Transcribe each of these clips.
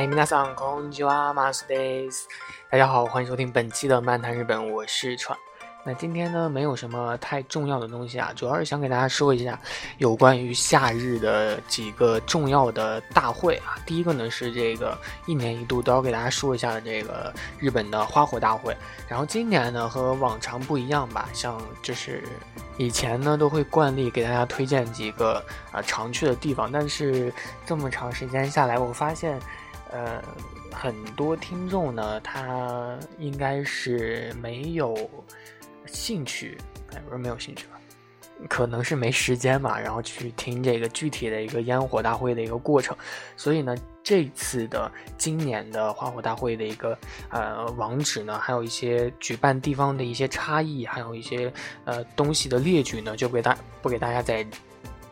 嗨，皆さんこんにちは、マスです。大家好，欢迎收听本期的漫谈日本，我是川。那今天呢，没有什么太重要的东西啊，主要是想给大家说一下有关于夏日的几个重要的大会啊。第一个呢是这个一年一度都要给大家说一下的这个日本的花火大会。然后今年呢和往常不一样吧，像就是以前呢都会惯例给大家推荐几个啊常去的地方，但是这么长时间下来，我发现 呃很多听众呢他应该是没有。兴趣，哎，不是没有兴趣吧？可能是没时间嘛，然后去听这个具体的一个烟火大会的一个过程。所以呢，这次的今年的花火大会的一个呃网址呢，还有一些举办地方的一些差异，还有一些呃东西的列举呢，就给大不给大家在。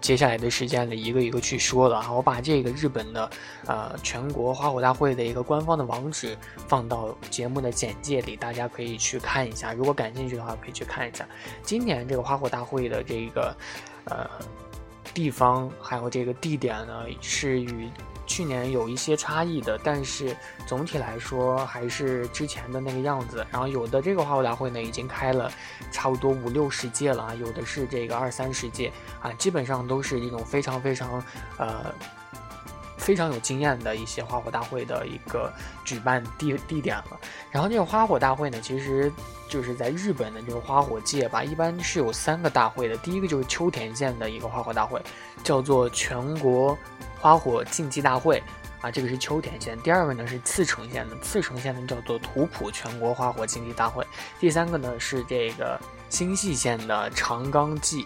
接下来的时间里，一个一个去说了。我把这个日本的，呃，全国花火大会的一个官方的网址放到节目的简介里，大家可以去看一下。如果感兴趣的话，可以去看一下。今年这个花火大会的这个，呃，地方还有这个地点呢，是与。去年有一些差异的，但是总体来说还是之前的那个样子。然后有的这个花火大会呢，已经开了差不多五六十届了啊，有的是这个二三十届啊，基本上都是一种非常非常呃非常有经验的一些花火大会的一个举办地地点了。然后这个花火大会呢，其实就是在日本的这个花火界吧，一般是有三个大会的。第一个就是秋田县的一个花火大会，叫做全国。花火竞技大会啊，这个是秋田县。第二个呢是茨城县的，茨城县呢叫做图普全国花火竞技大会。第三个呢是这个新舄县的长冈祭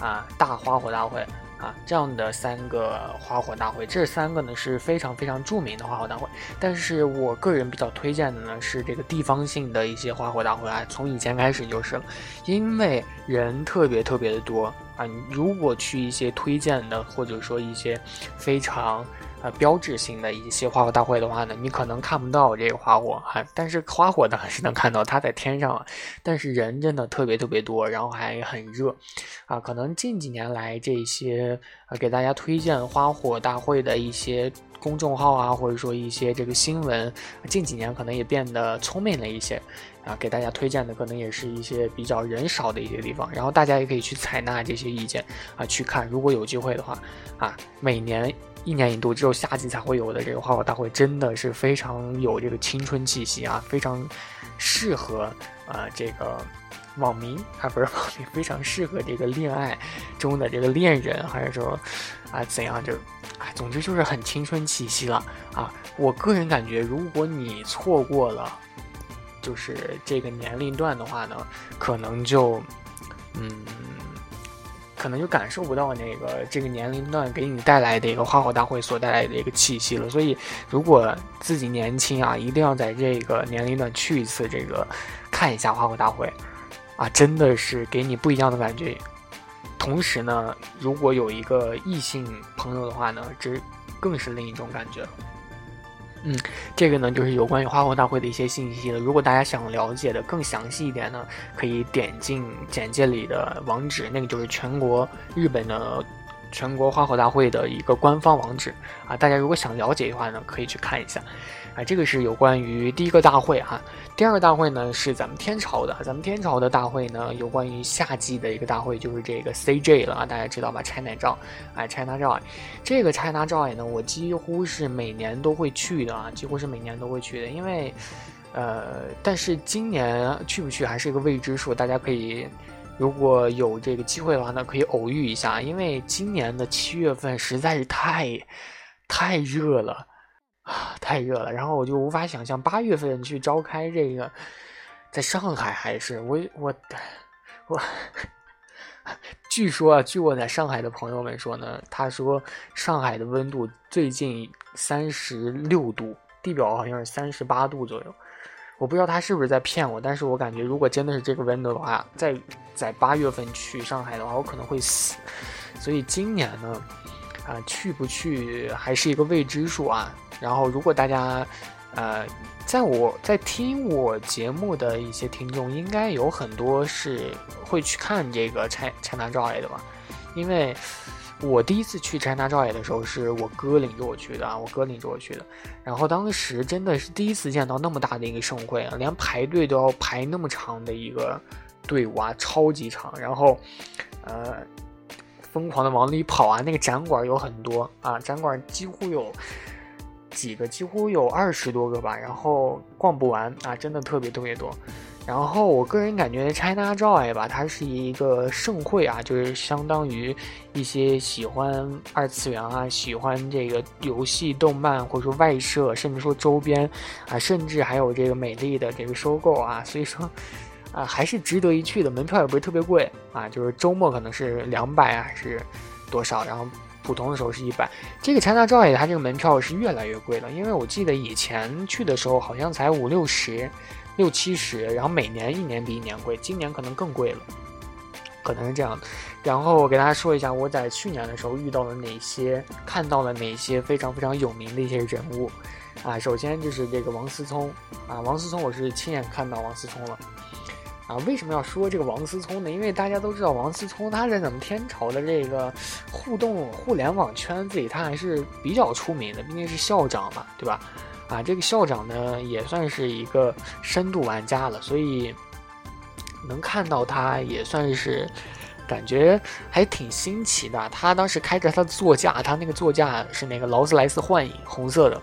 啊大花火大会啊，这样的三个花火大会，这三个呢是非常非常著名的花火大会。但是我个人比较推荐的呢是这个地方性的一些花火大会啊，从以前开始就是，因为人特别特别的多。啊，如果去一些推荐的，或者说一些非常呃标志性的一些花火大会的话呢，你可能看不到这个花火啊，但是花火呢还 是能看到，它在天上，但是人真的特别特别多，然后还很热，啊，可能近几年来这些呃给大家推荐花火大会的一些公众号啊，或者说一些这个新闻，近几年可能也变得聪明了一些。啊，给大家推荐的可能也是一些比较人少的一些地方，然后大家也可以去采纳这些意见啊，去看。如果有机会的话，啊，每年一年一度只有夏季才会有的这个花火大会，真的是非常有这个青春气息啊，非常适合啊这个网民啊，不是网民，非常适合这个恋爱中的这个恋人，还是说啊怎样就，总之就是很青春气息了啊。我个人感觉，如果你错过了。就是这个年龄段的话呢，可能就，嗯，可能就感受不到那个这个年龄段给你带来的一个花火大会所带来的一个气息了。所以，如果自己年轻啊，一定要在这个年龄段去一次这个看一下花火大会，啊，真的是给你不一样的感觉。同时呢，如果有一个异性朋友的话呢，这更是另一种感觉。嗯，这个呢就是有关于花火大会的一些信息了。如果大家想了解的更详细一点呢，可以点进简介里的网址，那个就是全国日本的全国花火大会的一个官方网址啊。大家如果想了解的话呢，可以去看一下。啊，这个是有关于第一个大会哈，第二个大会呢是咱们天朝的，咱们天朝的大会呢有关于夏季的一个大会，就是这个 CJ 了啊，大家知道吧？China Joy，哎，China Joy，这个 China Joy 呢，我几乎是每年都会去的啊，几乎是每年都会去的，因为，呃，但是今年去不去还是一个未知数，大家可以如果有这个机会的话呢，可以偶遇一下，因为今年的七月份实在是太，太热了。啊，太热了，然后我就无法想象八月份去召开这个，在上海还是我我我，据说啊，据我在上海的朋友们说呢，他说上海的温度最近三十六度，地表好像是三十八度左右，我不知道他是不是在骗我，但是我感觉如果真的是这个温度的话，在在八月份去上海的话，我可能会死，所以今年呢，啊，去不去还是一个未知数啊。然后，如果大家，呃，在我在听我节目的一些听众，应该有很多是会去看这个《拆拆拿照》来的吧？因为我第一次去 ChinaJoy 的时候，是我哥领着我去的啊，我哥领着我去的。然后当时真的是第一次见到那么大的一个盛会啊，连排队都要排那么长的一个队伍啊，超级长。然后，呃，疯狂的往里跑啊，那个展馆有很多啊，展馆几乎有几个，几乎有二十多个吧。然后逛不完啊，真的特别特别多。然后我个人感觉 ChinaJoy 吧，它是一个盛会啊，就是相当于一些喜欢二次元啊、喜欢这个游戏、动漫或者说外设，甚至说周边啊，甚至还有这个美丽的这个收购啊，所以说啊，还是值得一去的。门票也不是特别贵啊，就是周末可能是两百啊，还是多少，然后普通的时候是一百。这个 ChinaJoy 它这个门票是越来越贵了，因为我记得以前去的时候好像才五六十。六七十，然后每年一年比一年贵，今年可能更贵了，可能是这样。然后我给大家说一下，我在去年的时候遇到了哪些，看到了哪些非常非常有名的一些人物啊。首先就是这个王思聪啊，王思聪我是亲眼看到王思聪了啊。为什么要说这个王思聪呢？因为大家都知道王思聪他在咱们天朝的这个互动互联网圈子里，他还是比较出名的，毕竟是校长嘛，对吧？啊，这个校长呢也算是一个深度玩家了，所以能看到他也算是感觉还挺新奇的。他当时开着他的座驾，他那个座驾是那个劳斯莱斯幻影，红色的。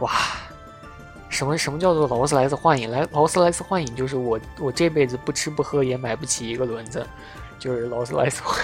哇，什么什么叫做劳斯莱斯幻影？来，劳斯莱斯幻影就是我我这辈子不吃不喝也买不起一个轮子，就是劳斯莱斯幻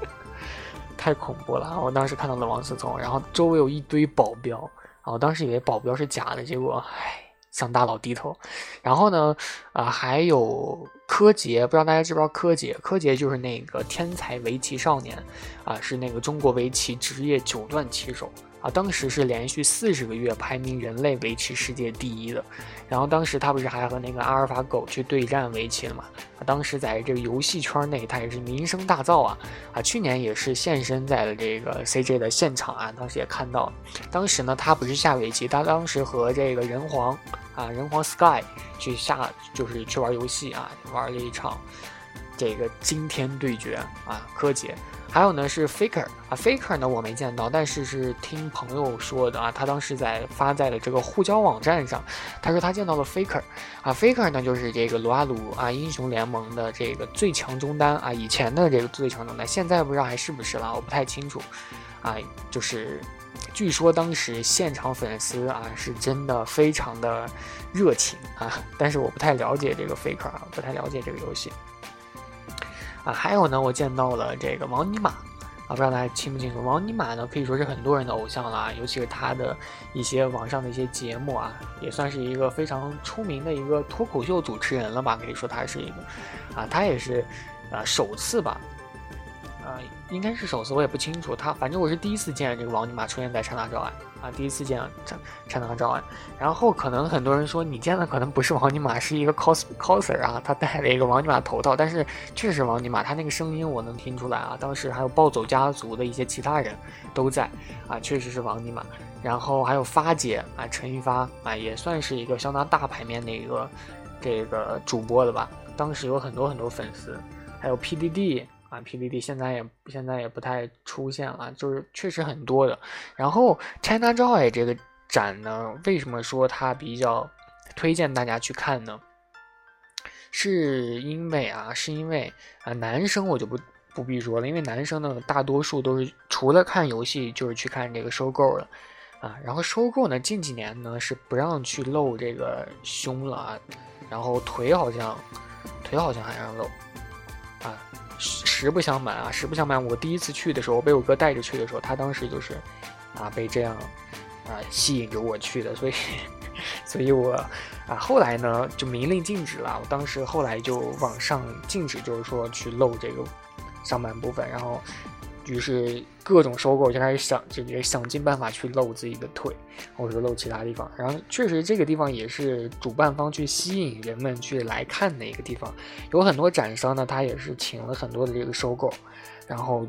影，太恐怖了。我当时看到了王思聪，然后周围有一堆保镖。啊，我当时以为保镖是假的，结果，唉，向大佬低头。然后呢，啊，还有柯洁，不知道大家知不知道柯洁？柯洁就是那个天才围棋少年，啊，是那个中国围棋职业九段棋手。啊，当时是连续四十个月排名人类围棋世界第一的，然后当时他不是还和那个阿尔法狗去对战围棋了嘛？啊，当时在这个游戏圈内他也是名声大噪啊！啊，去年也是现身在了这个 CJ 的现场啊，当时也看到，当时呢他不是下围棋，他当时和这个人皇啊人皇 Sky 去下就是去玩游戏啊，玩了一场这个惊天对决啊，柯洁。还有呢是 Faker 啊，Faker 呢我没见到，但是是听朋友说的啊，他当时在发在了这个互交网站上，他说他见到了 Faker 啊，Faker 呢就是这个撸啊撸啊英雄联盟的这个最强中单啊，以前的这个最强中单，现在不知道还是不是了，我不太清楚啊，就是据说当时现场粉丝啊是真的非常的热情啊，但是我不太了解这个 Faker 啊，不太了解这个游戏。啊，还有呢，我见到了这个王尼玛，啊，不知道大家清不清楚？王尼玛呢，可以说是很多人的偶像了啊，尤其是他的一些网上的一些节目啊，也算是一个非常出名的一个脱口秀主持人了吧？可以说他是一个，啊，他也是，啊，首次吧。啊，应该是首次，我也不清楚。他反正我是第一次见这个王尼玛出现在《刹那照案》啊，第一次见《刹刹那照案》。然后可能很多人说你见的可能不是王尼玛，是一个 cos coser 啊，他戴了一个王尼玛头套。但是确实王尼玛，他那个声音我能听出来啊。当时还有暴走家族的一些其他人都在啊，确实是王尼玛。然后还有发姐啊，陈一发啊，也算是一个相当大牌面的一个这个主播了吧。当时有很多很多粉丝，还有 PDD。啊，PDD 现在也现在也不太出现了，就是确实很多的。然后 ChinaJoy 这个展呢，为什么说它比较推荐大家去看呢？是因为啊，是因为啊，男生我就不不必说了，因为男生呢大多数都是除了看游戏，就是去看这个收购了啊。然后收购呢，近几年呢是不让去露这个胸了啊，然后腿好像腿好像还让露。实不相瞒啊，实不相瞒，我第一次去的时候，被我哥带着去的时候，他当时就是，啊，被这样，啊，吸引着我去的，所以，所以我，啊，后来呢就明令禁止了。我当时后来就网上禁止，就是说去露这个上半部分，然后。于是各种收购就开始想，就也想尽办法去露自己的腿，或者说露其他地方。然后确实这个地方也是主办方去吸引人们去来看的一个地方。有很多展商呢，他也是请了很多的这个收购。然后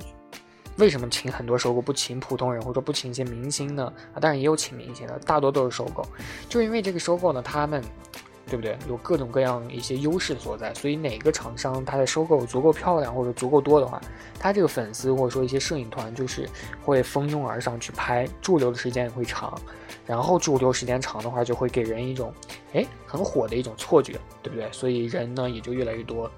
为什么请很多收购，不请普通人或者说不请一些明星呢？啊，当然也有请明星的，大多都是收购。就因为这个收购呢，他们对不对？有各种各样一些优势所在，所以哪个厂商它的收购足够漂亮或者足够多的话，它这个粉丝或者说一些摄影团就是会蜂拥而上去拍，驻留的时间也会长，然后驻留时间长的话，就会给人一种哎很火的一种错觉，对不对？所以人呢也就越来越多。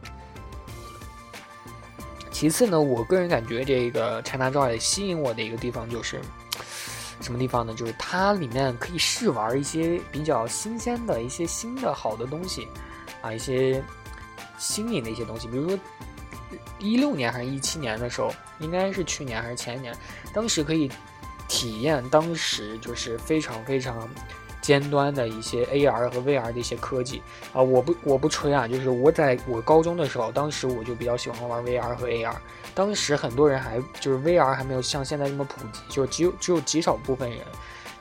其次呢，我个人感觉这个 ChinaJoy 吸引我的一个地方就是。什么地方呢？就是它里面可以试玩一些比较新鲜的一些新的好的东西，啊，一些新颖的一些东西。比如说，一六年还是一七年的时候，应该是去年还是前年，当时可以体验当时就是非常非常尖端的一些 AR 和 VR 的一些科技啊。我不我不吹啊，就是我在我高中的时候，当时我就比较喜欢玩 VR 和 AR。当时很多人还就是 VR 还没有像现在这么普及，就只有只有极少部分人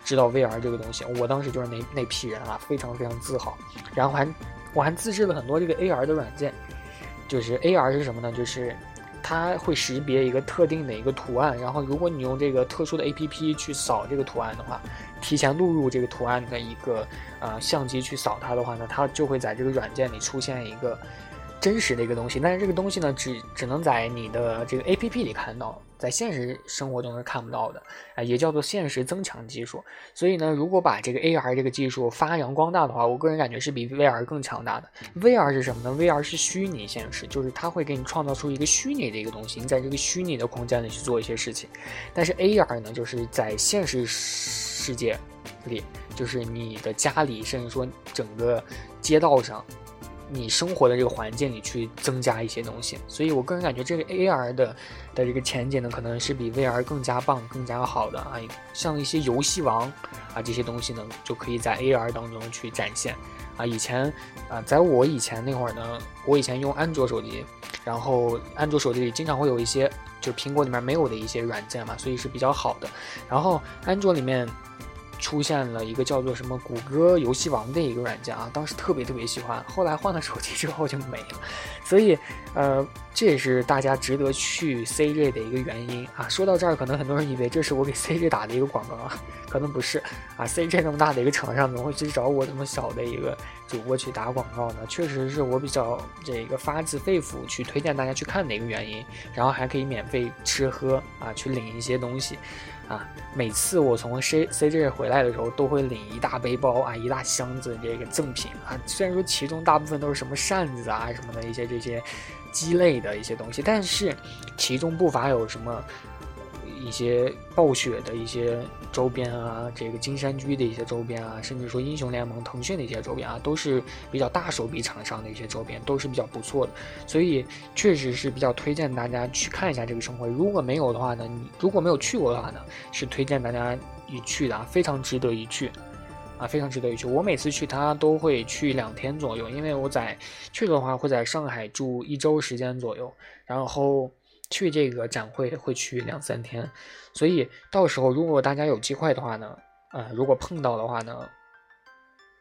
知道 VR 这个东西。我当时就是那那批人啊，非常非常自豪。然后还我还自制了很多这个 AR 的软件，就是 AR 是什么呢？就是它会识别一个特定的一个图案，然后如果你用这个特殊的 APP 去扫这个图案的话，提前录入这个图案的一个呃相机去扫它的话呢，它就会在这个软件里出现一个。真实的一个东西，但是这个东西呢，只只能在你的这个 A P P 里看到，在现实生活中是看不到的，啊，也叫做现实增强技术。所以呢，如果把这个 A R 这个技术发扬光大的话，我个人感觉是比 V R 更强大的。V R 是什么呢？V R 是虚拟现实，就是它会给你创造出一个虚拟的一个东西，你在这个虚拟的空间里去做一些事情。但是 A R 呢，就是在现实世界里，就是你的家里，甚至说整个街道上。你生活的这个环境里去增加一些东西，所以我个人感觉这个 AR 的的这个前景呢，可能是比 VR 更加棒、更加好的啊。像一些游戏王啊这些东西呢，就可以在 AR 当中去展现啊。以前啊，在我以前那会儿呢，我以前用安卓手机，然后安卓手机里经常会有一些就苹果里面没有的一些软件嘛，所以是比较好的。然后安卓里面。出现了一个叫做什么谷歌游戏王的一个软件啊，当时特别特别喜欢，后来换了手机之后就没了，所以，呃，这也是大家值得去 CJ 的一个原因啊。说到这儿，可能很多人以为这是我给 CJ 打的一个广告啊，可能不是啊。CJ 那么大的一个厂商，怎么会去找我这么小的一个主播去打广告呢？确实是我比较这个发自肺腑去推荐大家去看的一个原因，然后还可以免费吃喝啊，去领一些东西。啊，每次我从 C C J 回来的时候，都会领一大背包啊，一大箱子这个赠品啊。虽然说其中大部分都是什么扇子啊什么的一些这些鸡肋的一些东西，但是其中不乏有什么。一些暴雪的一些周边啊，这个金山居的一些周边啊，甚至说英雄联盟、腾讯的一些周边啊，都是比较大手笔厂商的一些周边，都是比较不错的。所以确实是比较推荐大家去看一下这个盛会。如果没有的话呢，你如果没有去过的话呢，是推荐大家一去的，非常值得一去啊，非常值得一去。我每次去它都会去两天左右，因为我在去的话会在上海住一周时间左右，然后。去这个展会会去两三天，所以到时候如果大家有机会的话呢，呃，如果碰到的话呢，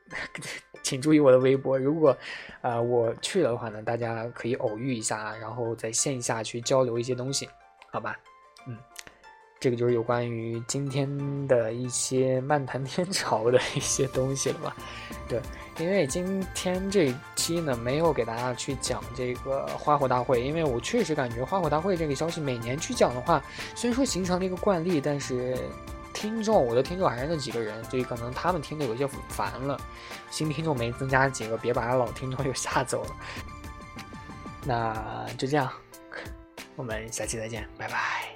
请注意我的微博。如果，呃，我去的话呢，大家可以偶遇一下，然后在线下去交流一些东西，好吧？这个就是有关于今天的一些漫谈天朝的一些东西了吧？对，因为今天这期呢没有给大家去讲这个花火大会，因为我确实感觉花火大会这个消息每年去讲的话，虽然说形成了一个惯例，但是听众我的听众还是那几个人，所以可能他们听的有些烦了。新听众没增加几个，别把老听众 又吓走了。那就这样，我们下期再见，拜拜。